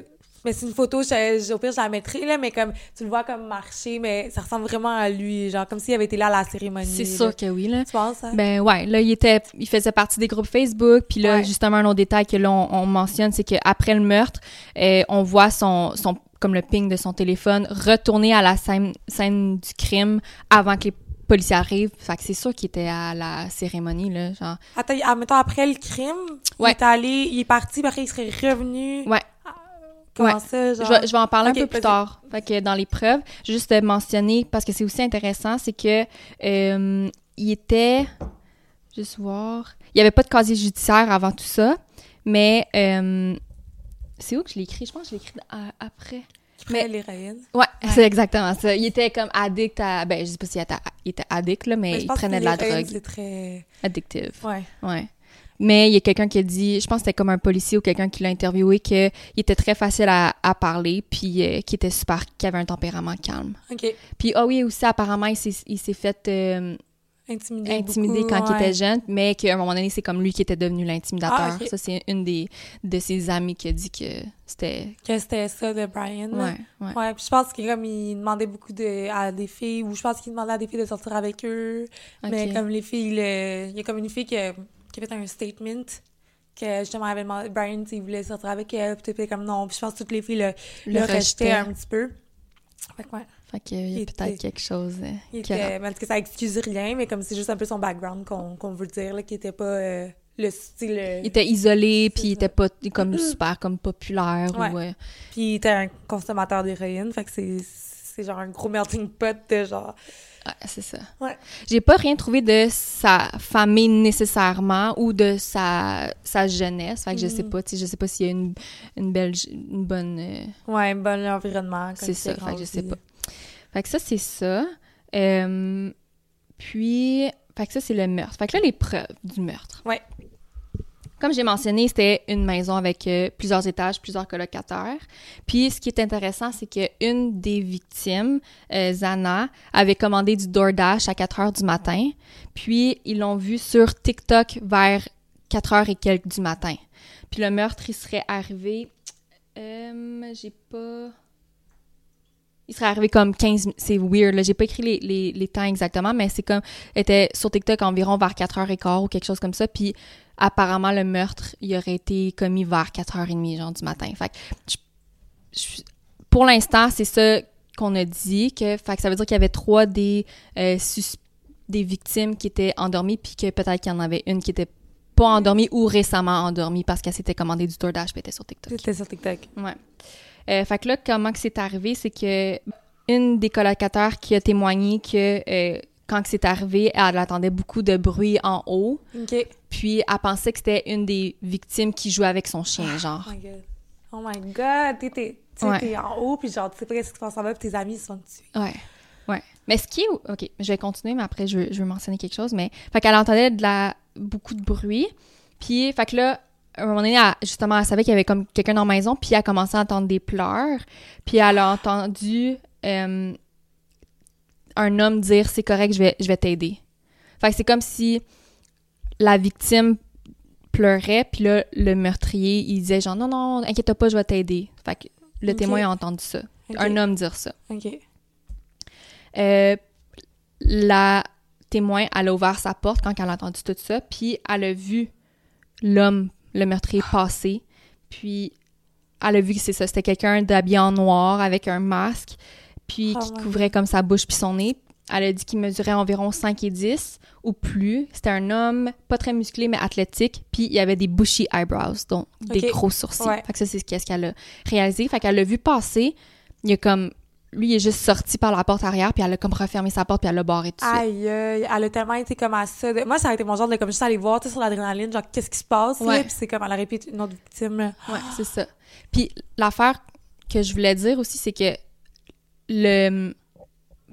mais c'est une photo, je, au pire, je la mettrai, là, mais comme, tu le vois comme marcher, mais ça ressemble vraiment à lui, genre, comme s'il avait été là à la cérémonie. C'est sûr que oui, là. Tu penses, hein? Ben, ouais, là, il était, il faisait partie des groupes Facebook, puis là, justement, un autre détail que là, on, mentionne, c'est qu'après le meurtre, euh, on voit son, son, comme le ping de son téléphone, retourner à la scène, scène du crime avant que les policiers arrivent. Fait que c'est sûr qu'il était à la cérémonie, là, genre. Attends, admettons, après le crime, il est allé, il est parti, après, il serait revenu. Ouais. Comment Ouais. ça, genre? Je vais, je vais en parler un peu plus tard. Fait que dans les preuves, juste mentionner, parce que c'est aussi intéressant, c'est que euh, il était... Juste voir... Il n'y avait pas de casier judiciaire avant tout ça, mais... euh, c'est où que je l'ai écrit? Je pense que je l'ai écrit à- après. Prenait l'héroïne. Ouais, Ouais. c'est exactement ça. Il était comme addict à... Ben, je sais pas s'il était, il était addict, là, mais, Mais il prenait que de la drogue. C'est très. Addictive. Ouais. Ouais. Mais il y a quelqu'un qui a dit, je pense que c'était comme un policier ou quelqu'un qui l'a interviewé, qu'il était très facile à, à parler, puis euh, qu'il était super, qu'il avait un tempérament calme. OK. Puis, ah oui, aussi, apparemment, il s'est, fait euh, intimider beaucoup, quand il était jeune, mais qu'à un moment donné, c'est comme lui qui était devenu l'intimidateur. Ah. Ça, c'est une des, de ses amis qui a dit que c'était... Que c'était ça de Brian. Ouais, ouais. Ouais, puis je pense qu'il comme il demandait beaucoup de, à des filles, ou je pense qu'il demandait à des filles de sortir avec eux. Mais comme les filles, le- il y a comme une fille qui qui a fait un statement que justement avait demandé, Brian, tu sais, il voulait sortir avec elle, puis t'es comme non, puis je pense que toutes les filles le, Le le, rejetaient un petit peu. Fait que ouais, Fait qu'il y a peut-être quelque chose euh, il qui a- était, parce que ça excuse rien, mais comme c'est juste un peu son background qu'on qu'on veut dire, là, qui était pas euh, le style, euh, Il était isolé, puis il était pas comme (clears throat) super comme populaire Ouais. ou... euh, puis il était un consommateur d'héroïne, fait que c'est c'est genre un gros melting pot de genre, Ouais, c'est ça. Ouais. J'ai pas rien trouvé de sa famille nécessairement ou de sa, sa jeunesse. Fait que je sais Mhm. pas, tu je sais pas s'il y a une, une belle, une bonne... euh, ouais, un bon environnement. c'est ça, fait que je sais pas. Fait que ça, c'est ça. Euh, puis, fait que ça, c'est le meurtre. Fait que là, les preuves du meurtre. Ouais. Comme j'ai mentionné, c'était une maison avec euh, plusieurs étages, plusieurs colocataires. Puis, ce qui est intéressant, c'est qu'une des victimes, euh, Zana, avait commandé du DoorDash à 4 heures du matin. Puis, ils l'ont vu sur TikTok vers 4 heures et quelques du matin. Puis, le meurtre, il serait arrivé... Euh, j'ai pas... Il serait arrivé comme 15... C'est weird, là. J'ai pas écrit les, les, les temps exactement, mais c'est comme... était sur TikTok environ vers 4h15 ou quelque chose comme ça. Puis apparemment, le meurtre, il aurait été commis vers 4h30, genre, du matin. Fait que je- je- pour l'instant, c'est ça qu'on a dit. Que, fait que ça veut dire qu'il y avait trois des, euh, sus- des victimes qui étaient endormies, puis que peut-être qu'il y en avait une qui était pas endormie ou récemment endormie parce qu'elle s'était commandé du DoorDash puis était sur TikTok. C'était sur TikTok. Ouais. Euh, fait que là, comment que c'est arrivé, c'est que une des colocataires qui a témoigné que euh, quand que c'est arrivé, elle attendait beaucoup de bruit en haut, puis elle pensait que c'était une des victimes qui jouait avec son chien, genre. Oh my god. Oh my god. T'es, Ouais. en haut, puis genre, tu sais pas ce qui se passe en bas, puis tes amis se sont tués. Ouais. Ouais. Mais ce qui est. OK, je vais continuer, mais après, je veux, je veux mentionner quelque chose. Mais. Fait qu'elle entendait de la, beaucoup de bruit. Puis, fait que là, à un moment donné, elle- justement, elle savait qu'il y avait comme quelqu'un dans la maison. Puis, elle a commencé à entendre des pleurs. Puis, elle a entendu euh, un homme dire C'est correct, je vais, je vais t'aider. Fait que c'est comme si la victime pleurait. Puis là, le meurtrier, il disait genre Non, non, inquiète pas, je vais t'aider. Fait que le témoin a entendu ça. Un homme dire ça. OK. Euh, la témoin, elle a ouvert sa porte quand elle a entendu tout ça, puis elle a vu l'homme, le meurtrier, passer. Puis elle a vu que c'est ça, c'était quelqu'un d'habillé en noir avec un masque, puis Oh qui couvrait comme sa bouche puis son nez. Elle a dit qu'il mesurait environ 5 et 10 ou plus. C'était un homme pas très musclé, mais athlétique. Puis il y avait des bushy eyebrows, donc des gros sourcils. Ouais. Fait que ça, c'est ce qu'elle a réalisé. Fait qu'elle l'a vu passer. Il y a comme... Lui, il est juste sorti par la porte arrière, puis elle a comme refermé sa porte, puis elle l'a barré tout de. Aïe, aïe, elle a tellement été comme à ça. de- Moi, ça a été mon genre de comme juste aller voir, tu sais, sur l'adrénaline, genre, qu'est-ce qui se passe, là, Ouais. puis c'est comme, elle aurait pu être une autre victime, là. Ouais, c'est ça. Puis l'affaire que je voulais dire aussi, c'est que le...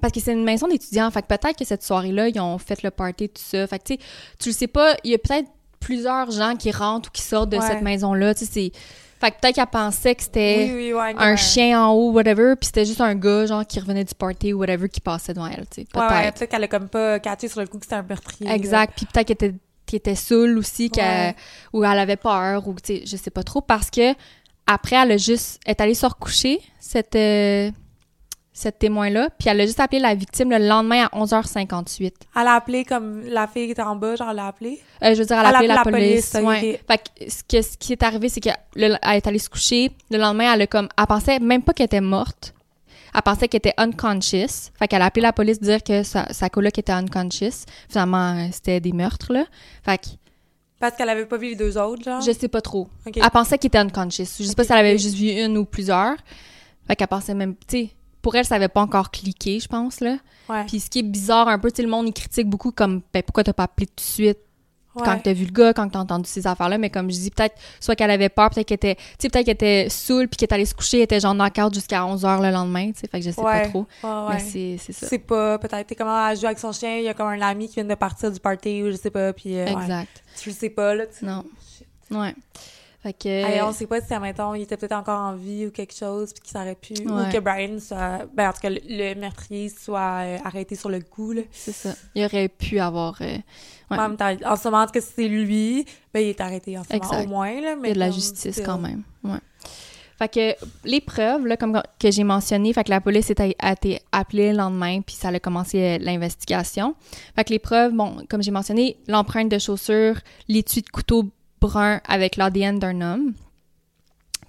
Parce que c'est une maison d'étudiants, fait que peut-être que cette soirée-là, ils ont fait le party, tout ça. Fait que, tu sais, tu le sais pas, il y a peut-être plusieurs gens qui rentrent ou qui sortent de Ouais. cette maison-là, tu sais, c'est... Fait que peut-être qu'elle pensait que c'était Oui, oui, ouais. comme un chien en haut, whatever, puis c'était juste un gars, genre, qui revenait du party ou whatever, qui passait devant elle, tu sais. Peut-être. ouais, qu'elle a comme pas catché sur le coup que c'était un meurtrier. Exact. Puis peut-être qu'elle était, qu'elle était saoule aussi, qu'elle, ou elle avait peur, ou tu sais, je sais pas trop, parce que après, elle a juste, elle est allée se recoucher, cette, euh, cette témoin-là, puis elle a juste appelé la victime le lendemain à 11h58. Elle a appelé comme la fille qui était en bas, genre, elle a appelé. Euh, je veux dire, elle a Elle a appelé la, police. ouais. ok. Fait que ce, que- ce qui est arrivé, c'est qu'elle est allée se coucher. Le lendemain, elle a comme, elle pensait même pas qu'elle était morte. elle pensait qu'elle était unconscious. Fait qu'elle a appelé la police dire que sa, sa coloc était unconscious. Finalement, euh, c'était des meurtres, là. Fait que Parce qu'elle avait pas vu les deux autres, genre? je sais pas trop. Ok. Elle pensait qu'elle était unconscious. Je sais Ok, pas si elle avait juste vu une ou plusieurs. Fait qu'elle pensait même, tu sais, pour elle, ça avait pas encore cliqué, je pense, là. Ouais. Puis ce qui est bizarre un peu, tu sais, le monde, il critique beaucoup comme, ben, pourquoi t'as pas appelé tout de suite ouais. quand t'as vu le gars, quand t'as entendu ces affaires-là, mais comme je dis, peut-être, soit qu'elle avait peur, peut-être qu'elle était, tu sais, peut-être qu'elle était saoule, puis qu'elle est allée se coucher, elle était genre knock-out jusqu'à 11h le lendemain, tu sais, fait que je sais Ouais. pas trop. Ouais, Mais c'est c'est ça. C'est pas, peut-être, t'es comment elle joue avec son chien, il y a comme un ami qui vient de partir du party, ou je sais pas, puis euh. Exact. Tu le sais pas, là. Tu... Non. Shit. Ouais. Fait que. On sait pas si, admettons, il était peut-être encore en vie ou quelque chose, puis qu'il s'aurait pu, ou que Brian soit, ben, en tout cas, le, le meurtrier soit euh, arrêté sur le coup, là. C'est ça. Il aurait pu avoir. euh, Ouais. En même temps, en ce moment, si c'est lui, ben, il est arrêté en ce moment, Exact. au moins, là. Il Mais y a de la justice quand même. Ouais. Fait que les preuves, là, comme que j'ai mentionné, fait que la police a été appelée le lendemain, puis ça a commencé euh, l'investigation. Fait que les preuves, bon, comme j'ai mentionné, l'empreinte de chaussure, l'étui de couteau brun avec l'ADN d'un homme.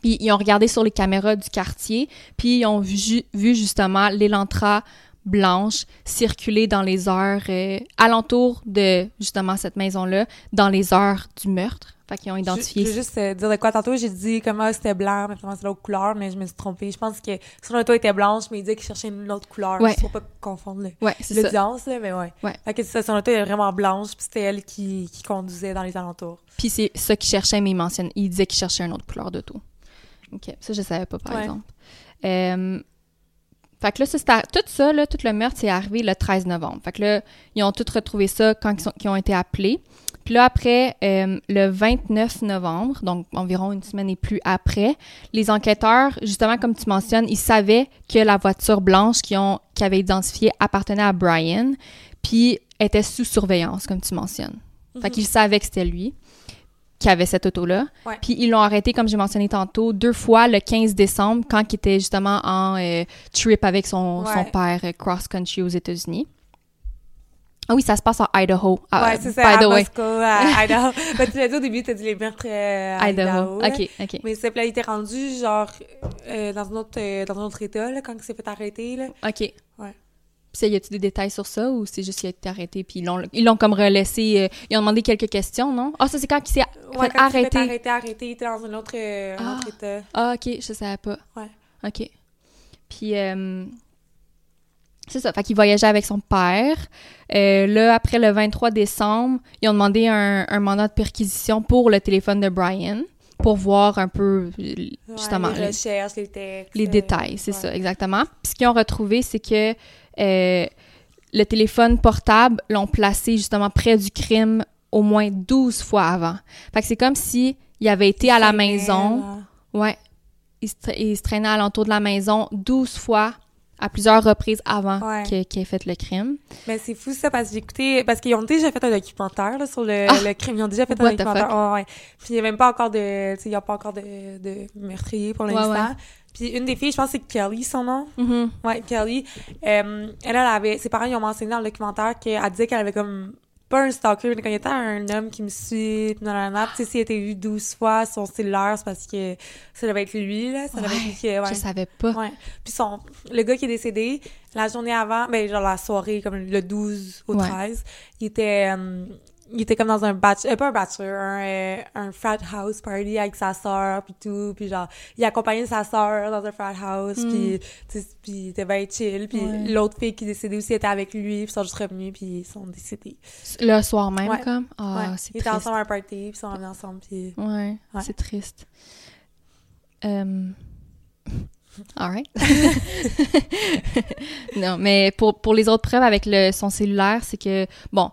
Puis ils ont regardé sur les caméras du quartier, puis ils ont vu, vu justement l'Elantra blanche circuler dans les heures euh, alentour de justement cette maison-là, dans les heures du meurtre. Fait qu'ils ont identifié Je, je veux juste euh, dire de quoi tantôt, j'ai dit comment c'était blanc, mais finalement c'est l'autre couleur, mais je me suis trompée. Je pense que son auto était blanche, mais il disait qu'il cherchait une autre couleur. Ouais. Pour pas confondre le- Ouais, l'audience, mais ouais. Ouais. Fait que son auto était vraiment blanche, puis c'était elle qui, qui conduisait dans les alentours. Puis c'est ça qu'il cherchait, mais il mentionne, il disait qu'il cherchait une autre couleur d'auto. OK, ça, je savais pas, par Ouais. exemple. Euh, fait que là, ça, tout ça, là, tout le meurtre, c'est arrivé le 13 novembre. Fait que là, ils ont tous retrouvé ça quand ils, sont- ont été appelés. Puis là, après, euh, le 29 novembre, donc environ une semaine et plus après, les enquêteurs, justement, comme tu mentionnes, ils savaient que la voiture blanche qu'ils avaient identifiée appartenait à Brian, puis était sous surveillance, comme tu mentionnes. Fait qu'ils savaient que c'était lui qui avait cette auto-là. Ouais. Puis ils l'ont arrêté, comme j'ai mentionné tantôt, deux fois le 15 décembre, quand il était justement en euh, trip avec son, son père euh, cross-country aux États-Unis. Ah oui, ça se passe en Idaho. Ah, ouais, c'est ça, By the à way, Moscou, à (laughs) Idaho. ben, tu l'as dit au début, t'as dit les meurtres euh, à Idaho. Idaho. là. OK, OK. Mais c'est là, il était rendu, genre, dans, un autre, dans un autre état, là, quand il s'est fait arrêter, là. OK. Ouais. Puis ça, y a-tu des détails sur ça ou c'est juste qu'il a été arrêté puis ils l'ont, ils l'ont comme relaissé, euh, ils ont demandé quelques questions, non? Ah, ça, c'est quand il s'est Ouais, quand il s'est arrêter, arrêté, il était dans un autre, euh, un Ah. autre état. Ah, OK, je savais pas. Ouais. OK. Puis, euh, c'est ça. Fait qu'il voyageait avec son père. Là, après le 23 décembre, ils ont demandé un, un mandat de perquisition pour le téléphone de Brian pour voir un peu, justement, Ouais, les les, recherches, les textes. les détails. C'est ouais. ça, exactement. Puis ce qu'ils ont retrouvé, c'est que euh, le téléphone portable l'ont placé justement près du crime au moins 12 fois avant. Fait que c'est comme si il avait été à la maison. Ouais. Il se, tra- il se traînait alentour de la maison 12 fois à plusieurs reprises avant Ouais. que- qu'il ait fait le crime. Mais c'est fou ça parce que j'ai écouté parce qu'ils ont déjà fait un documentaire là, sur le, Ah! le crime. Ils ont déjà fait What un documentaire. fuck? Ouais. Puis il n'y a même pas encore de, il y a pas encore de, de meurtrier pour l'instant. ouais. Puis une des filles, je pense que c'est Kelly son nom. Mhm. Ouais, Kelly. Euh, elle, elle avait, ses parents ils ont mentionné dans le documentaire qu'elle disait qu'elle avait comme pas un stalker, mais quand il y a un homme qui me suit, dans la tu sais, s'il a été vu 12 fois son cellulaire, c'est parce que ça devait être lui, là. Ça devait être lui qui, ouais. Je savais pas. Ouais. Puis son, le gars qui est décédé, la journée avant, ben genre la soirée, comme le 12 au Ouais. 13, il était, euh, il était comme dans un batch, euh, pas un bachelor, un, euh, un frat house party avec sa sœur puis tout, puis genre il accompagnait sa sœur dans un frat house, Mm. puis puis il était bien chill, puis Ouais. l'autre fille qui décédée aussi était avec lui, puis ils sont juste revenus puis ils sont décédés. Le soir même, Ouais. comme? Ah, ouais. c'est Ils étaient ensemble à un party, puis ils sont revenus ensemble, puis Ouais, Ouais. c'est triste. Euh... (laughs) All right. (laughs) non, mais pour, pour les autres preuves avec le, son cellulaire, c'est que, bon,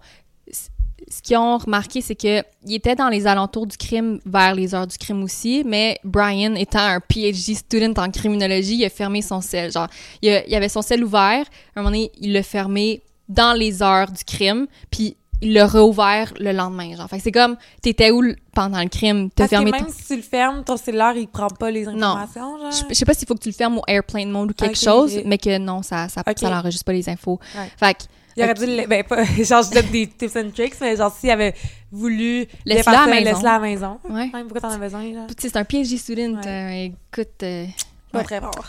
ce qu'ils ont remarqué, c'est que il était dans les alentours du crime vers les heures du crime aussi, mais Brian, étant un PhD student en criminologie, il a fermé son cell. Genre, il, a- il avait son cell ouvert, à un moment donné, il l'a fermé dans les heures du crime, puis il l'a réouvert le lendemain. Genre, fait c'est comme, t'étais où pendant le crime? T'as fermé que ton même si tu le fermes, ton cellulaire il prend pas les informations, genre. je, je sais pas s'il faut que tu le fermes au airplane mode ou quelque chose, mais que non, ça, ça, ça l'enregistre pas les infos. Ouais. Fait que, Il aurait dû, le- ben, pas, (laughs) genre, je donne des tips and tricks, mais genre, s'il avait voulu Laisse-le l'effacer, à la maison. laisse-le à la maison. ouais. Ouais, pourquoi t'en as besoin, là? C'est un PhD student, Ouais. euh, écoute, euh, Pas Ouais. très fort.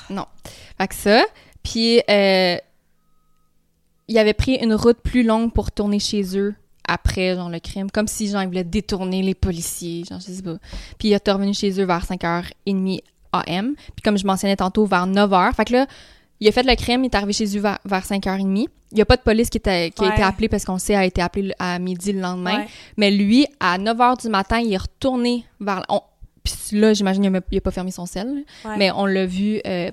fait que ça. Puis, euh, il avait pris une route plus longue pour retourner chez eux après, genre, le crime. Comme si, genre, il voulait détourner les policiers, genre, je sais pas. Puis, il est revenu chez eux vers 5h30 AM. Puis, comme je mentionnais tantôt, vers 9h. Fait que là, il a fait le crime, il est arrivé chez eux vers, 5h30. Il n'y a pas de police qui, a été appelée parce qu'on sait a été appelé à midi le lendemain. Mais lui, à 9h du matin, il est retourné vers... puis là, j'imagine qu'il n'a pas fermé son sel, mais on l'a vu euh,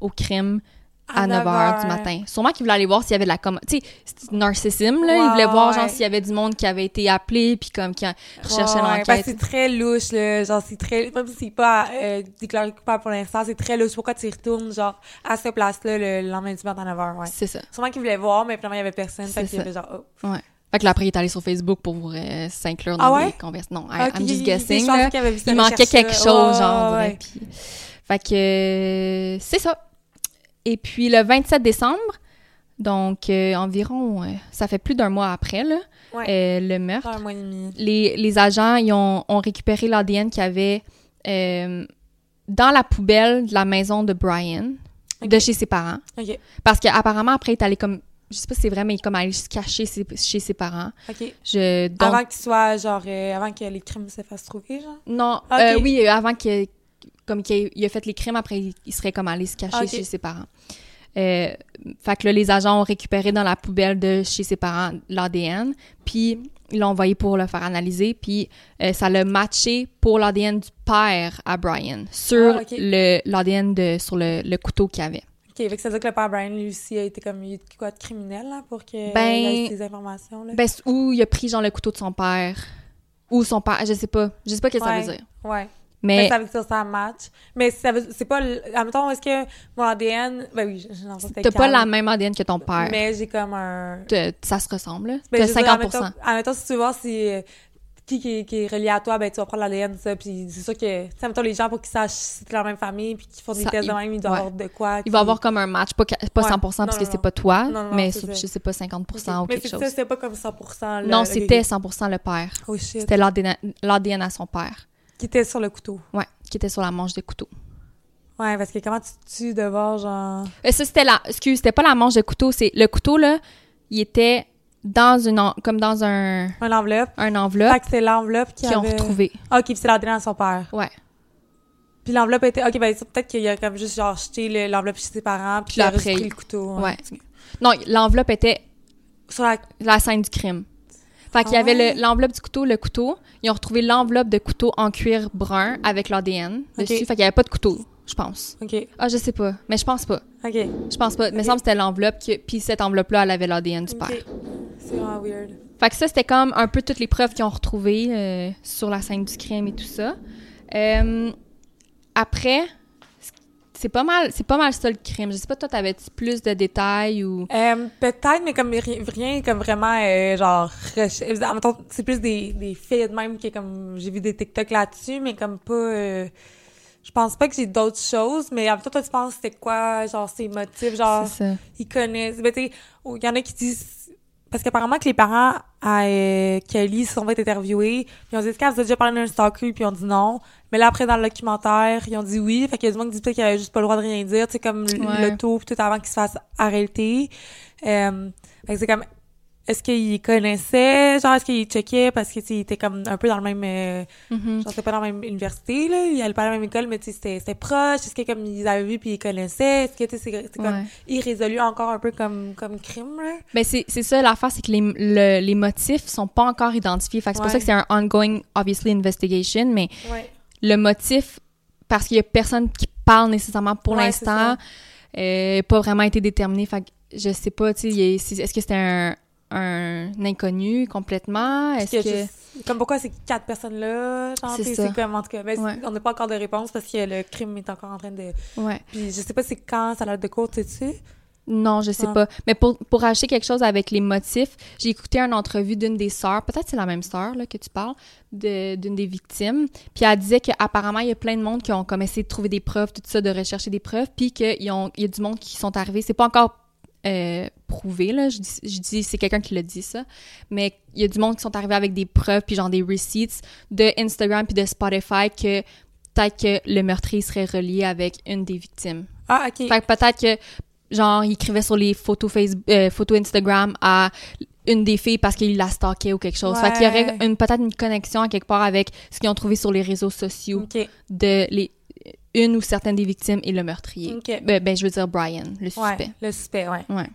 au crime à, 9 h du matin. Sûrement qu'il voulait aller voir s'il y avait de la com... Tu sais, c'est narcissisme, là. il voulait voir, genre, s'il y avait du monde qui avait été appelé, puis comme, qui recherchait l'enquête. Parce que c'est très louche, là. Genre, c'est très... Même si c'est pas euh, déclaré coupable pour l'instant, c'est très louche. Pourquoi tu y retournes, genre, à cette place-là, le lendemain du matin à 9 h, ouais. C'est ça. Sûrement qu'il voulait voir, mais finalement, il y avait personne. Fait qu'il y avait genre, oh. Ouais. Fait que là, après, il est allé sur Facebook pour euh, s'inclure dans ah ouais? conversations. Non, ah, I'm just guessing. Il, manquait quelque chose, genre, Puis... Fait que euh, c'est ça. Et puis le 27 décembre, donc euh, environ, euh, ça fait plus d'un mois après là, euh, le meurtre. Un mois et demi. Les, les agents ils ont, ont récupéré l'ADN qu'il y avait dans la poubelle de la maison de Brian, de chez ses parents. Parce qu'apparemment, après, il est allé comme je sais pas si c'est vrai, mais il est comme allé se cacher chez ses parents. OK. Je, Avant qu'il soit, genre, avant que les crimes se fassent trouver, genre? Non, oui, avant que comme qu'il a, fait les crimes, après, il, serait comme allé se cacher chez ses parents. Euh, fait que là, les agents ont récupéré dans la poubelle de chez ses parents l'ADN, puis ils l'ont envoyé pour le faire analyser, puis euh, ça l'a matché pour l'ADN du père à Brian sur ah, le l'ADN de sur le, le couteau qu'il avait. OK, fait que ça veut dire que le père Brian, lui aussi, a été comme quoi de criminel, là, pour qu'il ben, ait ces informations, là? Ben, ou il a pris, genre, le couteau de son père, ou son père, je sais pas. Je sais pas ce que ça veut dire. Ouais. Mais, ça veut dire ça match. Mais ça veut, c'est pas, admettons, est-ce que mon ADN, ben oui, j'en sais T'as pas la même ADN que ton père. Mais j'ai comme un. ça se ressemble, là? Ben, T'as 50%. admettons, si tu veux voir si, euh, qui, qui, qui, est relié à toi, ben tu vas prendre l'ADN, ça. Puis c'est sûr que, tu sais, admettons, les gens, pour qu'ils sachent si c'est la même famille, puis qu'ils font des tests de même, ils doivent avoir de quoi. Il va avoir comme un match, pas, pas 100% parce que c'est pas toi, mais je sais pas, 50% ou quelque chose. Mais c'était pas comme 100%. non, c'était 100% le père. Oh. C'était l'ADN à son père. Qui était sur le couteau. Ouais, qui était sur la manche des couteaux. Ouais, parce que comment tu tues de voir, genre? Et euh, ça, c'était la. Excuse, c'était pas la manche de couteau, c'est. Le couteau, là, il était dans une. Comme dans un. Un enveloppe. Un enveloppe. Fait que c'est l'enveloppe qui Qu'ils ont retrouvé. Ah, ok, puis c'est l'ADN à son père. Ouais. Puis l'enveloppe était. Ok, ben peut-être qu'il a comme juste, genre, jeté l'enveloppe chez ses parents, puis, il a pris le couteau. Ouais. Non, l'enveloppe était. Sur la... la scène du crime. Fait qu'il y avait ah l'enveloppe du couteau, le couteau. Ils ont retrouvé l'enveloppe de couteau en cuir brun avec l'ADN dessus. Fait qu'il n'y avait pas de couteau, je pense. OK. Ah, je sais pas. Mais je pense pas. OK. Je pense pas. Mais il semble que c'était l'enveloppe. Puis cette enveloppe-là, elle avait l'ADN du père. C'est vraiment weird. Fait que ça, c'était comme un peu toutes les preuves qu'ils ont retrouvées euh, sur la scène du crime et tout ça. Euh, après, c'est pas mal, c'est pas mal ça le crime. Je sais pas, toi, t'avais plus de détails ou? Euh, peut-être, mais comme rien, comme vraiment, euh, genre, c'est plus des, des faits de même que comme, j'ai vu des TikTok là-dessus, mais comme pas, euh, je pense pas que j'ai d'autres choses, mais en même temps, toi, tu penses c'était quoi, genre, ses motifs, genre, ils connaissent, ben, tu il y en a qui disent parce qu'apparemment que les parents à euh, Kelly se sont fait interviewer, ils ont dit est-ce qu'elle vous a déjà parlé d'un stalker? Puis ils ont dit non. Mais là après dans le documentaire, ils ont dit oui, fait qu'il y a du monde qui dit peut-être qu'il avait juste pas le droit de rien dire, tu sais comme le tout tout avant qu'il se fasse arrêter. Euh, fait que c'est comme est-ce qu'il connaissait, genre, est-ce qu'il checkait parce que, il était comme un peu dans le même, euh, mm-hmm. genre, c'était pas dans la même université, là, il allait pas à la même école, mais tu sais, c'était proche, est-ce que, comme, ils avaient vu puis ils connaissaient, est-ce que, tu sais, c'est comme irrésolu encore un peu comme, comme crime, là? Ben, c'est, c'est ça, l'affaire, c'est que les, le, les motifs sont pas encore identifiés, fait que c'est pour ça que c'est un ongoing, obviously, investigation, mais le motif, parce qu'il y a personne qui parle nécessairement pour l'instant, euh, pas vraiment été déterminé, fait que je sais pas, tu sais, est-ce que c'était un un inconnu complètement? Est-ce que... Comme pourquoi ces quatre personnes-là? C'est ça. Comme, en tout cas, ben, on n'a pas encore de réponse parce que le crime est encore en train de... Ouais. Puis je sais pas c'est quand ça a de cours, tu sais non, je sais pas. Mais pour, pour acheter quelque chose avec les motifs, j'ai écouté une entrevue d'une des sœurs, peut-être c'est la même sœur là, que tu parles, d'une des victimes. Puis elle disait qu'apparemment, il y a plein de monde qui ont comme essayé de trouver des preuves, tout ça, de rechercher des preuves, puis qu'il y a du monde qui sont arrivés. C'est pas encore euh, prouvé, là. Je je dis c'est quelqu'un qui l'a dit, ça. Mais il y a du monde qui sont arrivés avec des preuves, puis genre des receipts de Instagram puis de Spotify que peut-être que le meurtrier serait relié avec une des victimes. Ah, OK. Fait que peut-être que genre, il écrivait sur les photos Facebook, euh, photos Instagram à une des filles parce qu'il la stalkait ou quelque chose. Fait qu'il y aurait une, peut-être une connexion à quelque part avec ce qu'ils ont trouvé sur les réseaux sociaux OK. de les une ou certaines des victimes et le meurtrier. OK. Ben, ben, je veux dire Brian, le Ouais, suspect. le suspect, ouais. Ouais.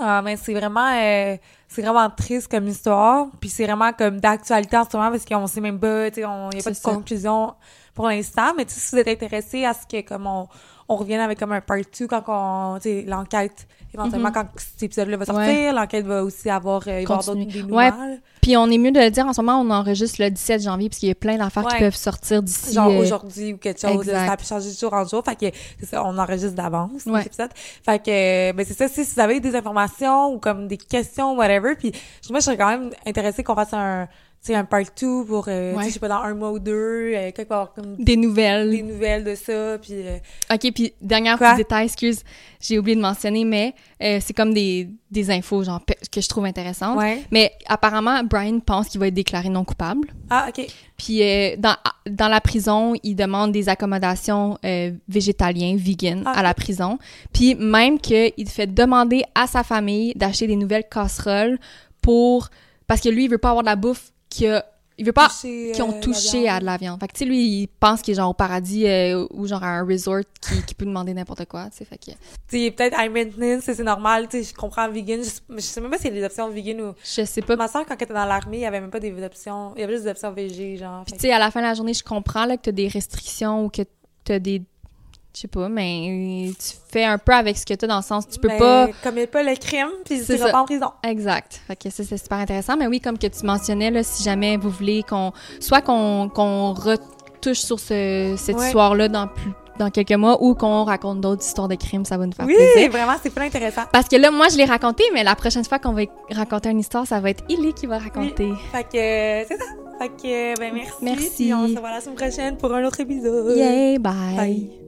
Ah, mais c'est vraiment, euh, c'est vraiment triste comme histoire. Puis c'est vraiment comme d'actualité en ce moment parce qu'on sait même pas, tu sais, on y a pas de ça. conclusion pour l'instant. Mais tu sais, si vous êtes intéressé à ce que comme on, on revienne avec comme un part 2 quand on, tu sais, l'enquête, éventuellement Mhm. quand cet épisode-là va sortir, Ouais. l'enquête va aussi avoir, euh, avoir d'autres des Ouais. nouvelles. Puis on est mieux de le dire en ce moment, on enregistre le 17 janvier parce qu'il y a plein d'affaires qui Ouais. peuvent sortir d'ici. Genre euh, aujourd'hui ou quelque chose, exact. ça peut changer de jour en jour. Fait que c'est ça, on enregistre d'avance Ouais. épisodes. Fait que ben c'est ça, si vous avez des informations ou comme des questions, whatever, puis moi je serais quand même intéressée qu'on fasse un sais un part 2 pour euh, Ouais. je sais pas dans un mois ou deux, euh, quelque part comme des nouvelles. des nouvelles de ça puis euh, OK, puis dernier petit détail, excuse, j'ai oublié de mentionner, mais euh, c'est comme des, des infos genre que je trouve intéressantes. ouais. Mais apparemment, Brian pense qu'il va être déclaré non coupable. Ah OK. Puis euh, dans, dans la prison, il demande des accommodations euh, végétaliens, vegan, Ah. à la prison. Puis même qu'il fait demander à sa famille d'acheter des nouvelles casseroles pour... Parce que lui, il veut pas avoir de la bouffe qui a... Il veut pas Toucher, qui euh, ont la touché à de la viande. Fait que, tu sais, lui, il pense qu'il est genre au paradis euh, ou genre à un resort qui, qui peut demander n'importe quoi, tu sais. Fait que... Tu sais peut-être high maintenance, c'est normal, tu sais je comprends vegan, je, je sais même pas s'il y a des options vegan ou Je sais pas. ma soeur quand elle était dans l'armée, il y avait même pas des options, il y avait juste des options végé genre. Puis, tu sais, à la fin de la journée, je comprends là, que t'as des restrictions ou que t'as des... Je sais pas, mais tu fais un peu avec ce que t'as dans le sens... Tu peux Mais pas... commet pas le crime puis tu ça. pas en prison. Exact. Fait que ça, c'est super intéressant. Mais oui, comme que tu mentionnais, là, si jamais vous voulez qu'on... Soit qu'on retouche sur ce, cette Ouais. histoire-là dans, plus, dans quelques mois ou qu'on raconte d'autres histoires de crimes, ça va nous faire Oui, plaisir. vraiment, c'est pas intéressant. Parce que là, moi, je l'ai raconté, mais la prochaine fois qu'on va raconter une histoire, ça va être Illy qui va raconter. Fait que euh, c'est ça. Fait que euh, ben merci. Merci. Puis on se voit la semaine prochaine pour un autre épisode. Yay, bye. Bye.